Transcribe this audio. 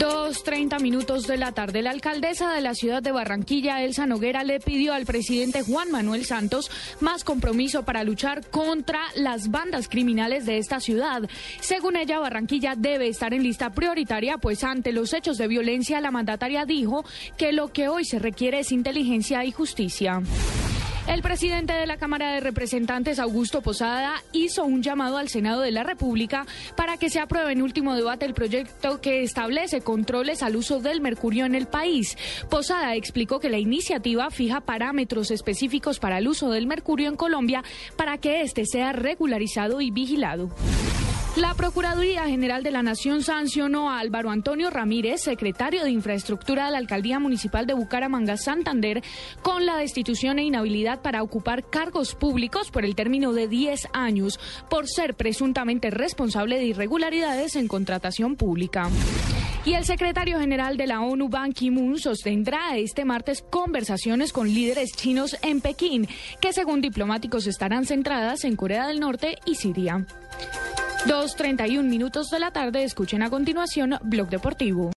2.30 minutos de la tarde, la alcaldesa de la ciudad de Barranquilla, Elsa Noguera, le pidió al presidente Juan Manuel Santos más compromiso para luchar contra las bandas criminales de esta ciudad. Según ella, Barranquilla debe estar en lista prioritaria, pues ante los hechos de violencia, la mandataria dijo que lo que hoy se requiere es inteligencia y justicia. El presidente de la Cámara de Representantes, Augusto Posada, hizo un llamado al Senado de la República para que se apruebe en último debate el proyecto que establece controles al uso del mercurio en el país. Posada explicó que la iniciativa fija parámetros específicos para el uso del mercurio en Colombia para que éste sea regularizado y vigilado. La Procuraduría General de la Nación sancionó a Álvaro Antonio Ramírez, secretario de Infraestructura de la Alcaldía Municipal de Bucaramanga, Santander, con la destitución e inhabilidad para ocupar cargos públicos por el término de 10 años, por ser presuntamente responsable de irregularidades en contratación pública. Y el secretario general de la ONU, Ban Ki-moon, sostendrá este martes conversaciones con líderes chinos en Pekín, que según diplomáticos estarán centradas en Corea del Norte y Siria. 2.31 minutos de la tarde, escuchen a continuación Blog Deportivo.